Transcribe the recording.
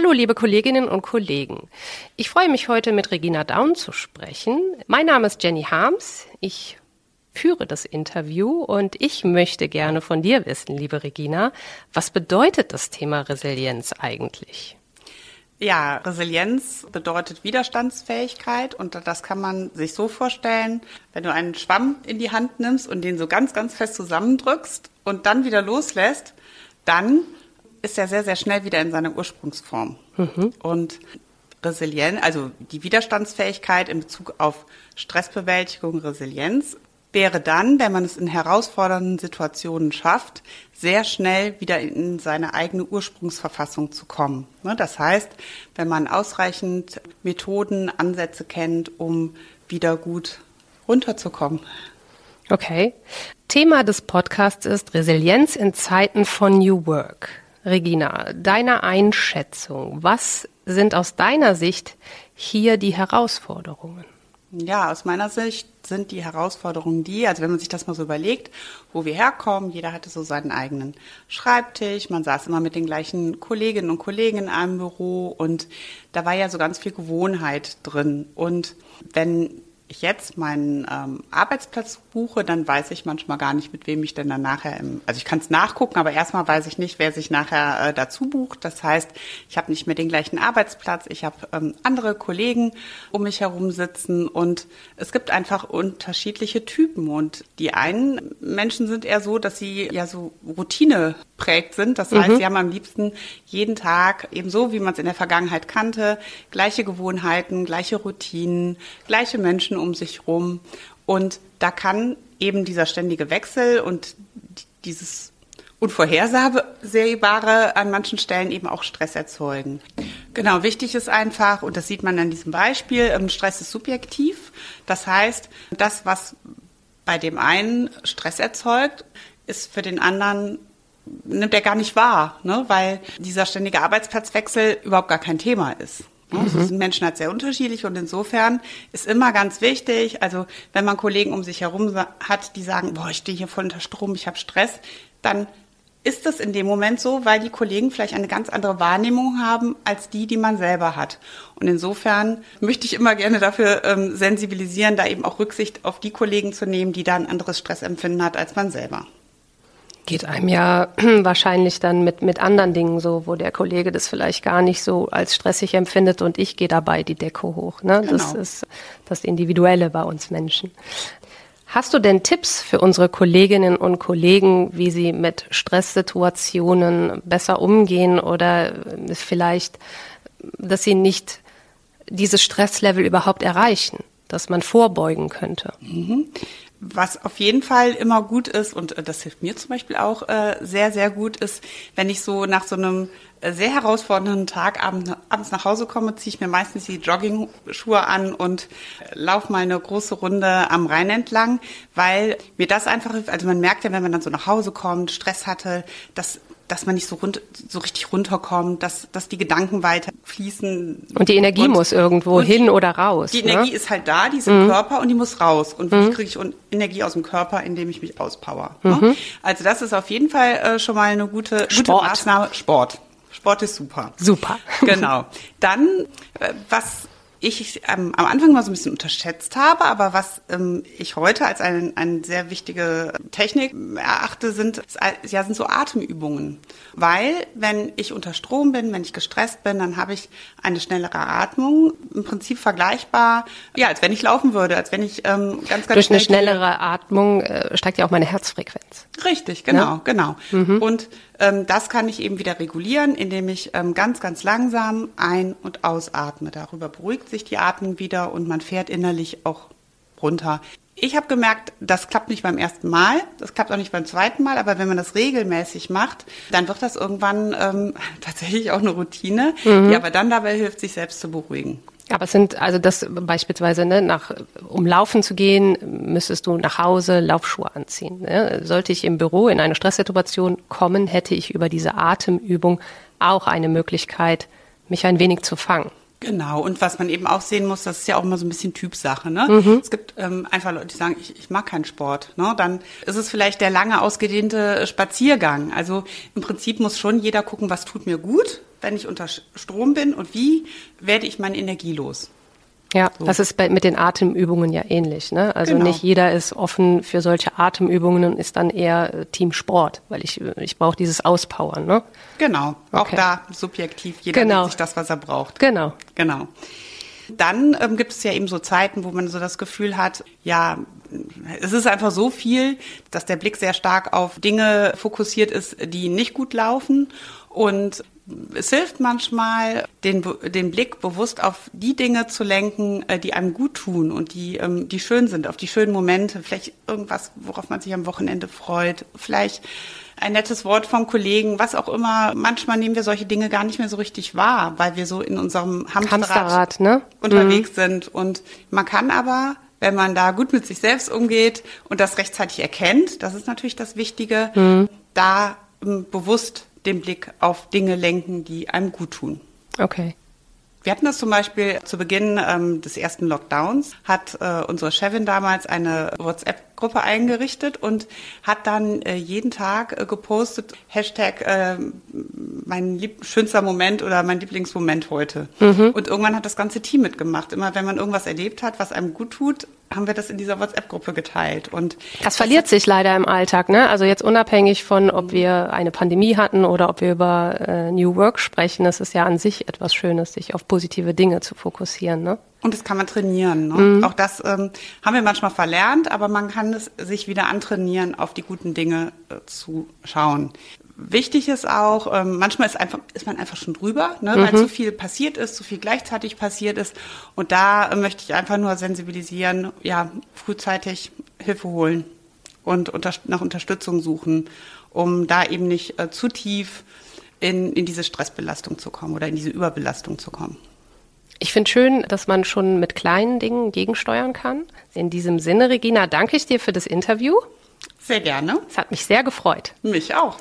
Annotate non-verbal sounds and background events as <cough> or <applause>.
Hallo, liebe Kolleginnen und Kollegen. Ich freue mich heute mit Regina Daun zu sprechen. Mein Name ist Jenny Harms. Ich führe das Interview und ich möchte gerne von dir wissen, liebe Regina, was bedeutet das Thema Resilienz eigentlich? Ja, Resilienz bedeutet Widerstandsfähigkeit und das kann man sich so vorstellen, wenn du einen Schwamm in die Hand nimmst und den so ganz, ganz fest zusammendrückst und dann wieder loslässt, dann ist er sehr, sehr schnell wieder in seiner Ursprungsform. Mhm. Und Resilienz, also die Widerstandsfähigkeit in Bezug auf Stressbewältigung, Resilienz, wäre dann, wenn man es in herausfordernden Situationen schafft, sehr schnell wieder in seine eigene Ursprungsverfassung zu kommen. Ne, das heißt, wenn man ausreichend Methoden, Ansätze kennt, um wieder gut runterzukommen. Okay. Thema des Podcasts ist Resilienz in Zeiten von New Work. Regina, deine Einschätzung, was sind aus deiner Sicht hier die Herausforderungen? Ja, aus meiner Sicht sind die Herausforderungen die, also wenn man sich das mal so überlegt, wo wir herkommen, jeder hatte so seinen eigenen Schreibtisch, man saß immer mit den gleichen Kolleginnen und Kollegen in einem Büro und da war ja so ganz viel Gewohnheit drin. Und wenn ich jetzt meinen ähm, Arbeitsplatz buche, dann weiß ich manchmal gar nicht, mit wem ich denn dann nachher im, also ich kann es nachgucken, aber erstmal weiß ich nicht, wer sich nachher äh, dazu bucht. Das heißt, ich habe nicht mehr den gleichen Arbeitsplatz, ich habe ähm, andere Kollegen um mich herum sitzen und es gibt einfach unterschiedliche Typen und die einen Menschen sind eher so, dass sie ja so Routine prägt sind. Das heißt, mhm. sie haben am liebsten jeden Tag ebenso, wie man es in der Vergangenheit kannte, gleiche Gewohnheiten, gleiche Routinen, gleiche Menschen um sich rum. Und da kann eben dieser ständige Wechsel und dieses Unvorhersehbare an manchen Stellen eben auch Stress erzeugen. Genau, wichtig ist einfach, und das sieht man an diesem Beispiel, ähm, Stress ist subjektiv. Das heißt, das, was bei dem einen Stress erzeugt, ist für den anderen nimmt er gar nicht wahr, ne? weil dieser ständige Arbeitsplatzwechsel überhaupt gar kein Thema ist. Mhm. Also sind Menschen halt sehr unterschiedlich und insofern ist immer ganz wichtig, also wenn man Kollegen um sich herum hat, die sagen, boah, ich stehe hier voll unter Strom, ich habe Stress, dann ist das in dem Moment so, weil die Kollegen vielleicht eine ganz andere Wahrnehmung haben als die, die man selber hat. Und insofern möchte ich immer gerne dafür ähm, sensibilisieren, da eben auch Rücksicht auf die Kollegen zu nehmen, die da ein anderes Stressempfinden hat als man selber. Geht einem ja <clears throat> wahrscheinlich dann mit, mit anderen Dingen so, wo der Kollege das vielleicht gar nicht so als stressig empfindet und ich gehe dabei die Decke hoch. Ne? Genau. Das ist das Individuelle bei uns Menschen. Hast du denn Tipps für unsere Kolleginnen und Kollegen, wie sie mit Stresssituationen besser umgehen oder vielleicht, dass sie nicht dieses Stresslevel überhaupt erreichen, dass man vorbeugen könnte? Was auf jeden Fall immer gut ist, und äh, das hilft mir zum Beispiel auch äh, sehr, sehr gut, ist, wenn ich so nach so einem äh, sehr herausfordernden Tag abends, nach Hause komme, ziehe ich mir meistens die Jogging-Schuhe an und laufe mal eine große Runde am Rhein entlang, weil mir das einfach, also man merkt ja, wenn man dann so nach Hause kommt, Stress hatte, dass dass man nicht so, rund, so richtig runterkommt, dass, dass die Gedanken weiter fließen. Und die Energie und, muss irgendwo hin die, oder raus. Die ne? Energie ist halt da, die ist mhm. im Körper und die muss raus. Und mhm. wie kriege ich Energie aus dem Körper, indem ich mich auspower? Ne? Mhm. Ne? Also das ist auf jeden Fall äh, schon mal eine gute, gute Maßnahme. Sport. Sport ist super. Super. Genau. <laughs> Dann, äh, was ich ähm, am Anfang mal so ein bisschen unterschätzt habe, aber was ähm, ich heute als eine, eine sehr wichtige Technik erachte, sind, ja, sind so Atemübungen. Weil, wenn ich unter Strom bin, wenn ich gestresst bin, dann habe ich eine schnellere Atmung, im Prinzip vergleichbar, ja, als wenn ich laufen würde, als wenn ich ähm, ganz, ganz Durch eine schnellere Atmung äh, steigt ja auch meine Herzfrequenz. Richtig, genau, ja? genau. Mhm. Und ähm, das kann ich eben wieder regulieren, indem ich ähm, ganz, ganz langsam ein- und ausatme. Darüber beruhigt sich die Atmung wieder und man fährt innerlich auch runter. Ich habe gemerkt, das klappt nicht beim ersten Mal, das klappt auch nicht beim zweiten Mal, aber wenn man das regelmäßig macht, dann wird das irgendwann ähm, <laughs> tatsächlich auch eine Routine, mhm. die aber dann dabei hilft, sich selbst zu beruhigen. Aber es sind, also das beispielsweise, ne, nach, um laufen zu gehen, müsstest du nach Hause Laufschuhe anziehen. Ne? Sollte ich im Büro in eine Stresssituation kommen, hätte ich über diese Atemübung auch eine Möglichkeit, mich ein wenig zu fangen. Genau, und was man eben auch sehen muss, das ist ja auch immer so ein bisschen Typsache. Ne? Mhm. Es gibt ähm, einfach Leute, die sagen, ich, ich mag keinen Sport. Ne? Dann ist es vielleicht der lange ausgedehnte Spaziergang. Also im Prinzip muss schon jeder gucken, was tut mir gut, wenn ich unter Strom bin und wie werde ich meine Energie los. Ja, so. das ist bei, mit den Atemübungen ja ähnlich. Ne? Also genau. nicht jeder ist offen für solche Atemübungen und ist dann eher äh, Team Sport, weil ich, ich brauche dieses Auspowern. Ne? Genau, auch okay. da subjektiv, jeder genau. sich das, was er braucht. Genau. Genau. Dann ähm, gibt es ja eben so Zeiten, wo man so das Gefühl hat, ja, es ist einfach so viel, dass der Blick sehr stark auf Dinge fokussiert ist, die nicht gut laufen. Und es hilft manchmal, den, den Blick bewusst auf die Dinge zu lenken, äh, die einem gut tun und die, ähm, die schön sind, auf die schönen Momente, vielleicht irgendwas, worauf man sich am Wochenende freut, vielleicht ein nettes Wort vom Kollegen, was auch immer. Manchmal nehmen wir solche Dinge gar nicht mehr so richtig wahr, weil wir so in unserem Hamsterrad, Hamsterrad ne? unterwegs mhm. sind. Und man kann aber wenn man da gut mit sich selbst umgeht und das rechtzeitig erkennt, das ist natürlich das Wichtige, mhm. da ähm, bewusst den Blick auf Dinge lenken, die einem gut tun. Okay. Wir hatten das zum Beispiel zu Beginn ähm, des ersten Lockdowns, hat äh, unsere Chefin damals eine WhatsApp-Gruppe eingerichtet und hat dann äh, jeden Tag äh, gepostet, Hashtag äh, mein lieb schönster Moment oder mein Lieblingsmoment heute. Mhm. Und irgendwann hat das ganze Team mitgemacht. Immer wenn man irgendwas erlebt hat, was einem gut tut, haben wir das in dieser WhatsApp-Gruppe geteilt. Und das, das verliert sich leider im Alltag, ne? Also jetzt unabhängig von, ob wir eine Pandemie hatten oder ob wir über äh, New Work sprechen, es ist ja an sich etwas Schönes, sich auf positive Dinge zu fokussieren, ne? Und das kann man trainieren. Ne? Mhm. Auch das ähm, haben wir manchmal verlernt, aber man kann es sich wieder antrainieren, auf die guten Dinge äh, zu schauen. Wichtig ist auch, ähm, manchmal ist, einfach, ist man einfach schon drüber, ne, mhm. weil zu viel passiert ist, zu viel gleichzeitig passiert ist. Und da äh, möchte ich einfach nur sensibilisieren, ja, frühzeitig Hilfe holen und unter, nach Unterstützung suchen, um da eben nicht äh, zu tief in, in diese Stressbelastung zu kommen oder in diese Überbelastung zu kommen. Ich finde schön, dass man schon mit kleinen Dingen gegensteuern kann. In diesem Sinne, Regina, danke ich dir für das Interview. Sehr gerne. Es hat mich sehr gefreut. Mich auch.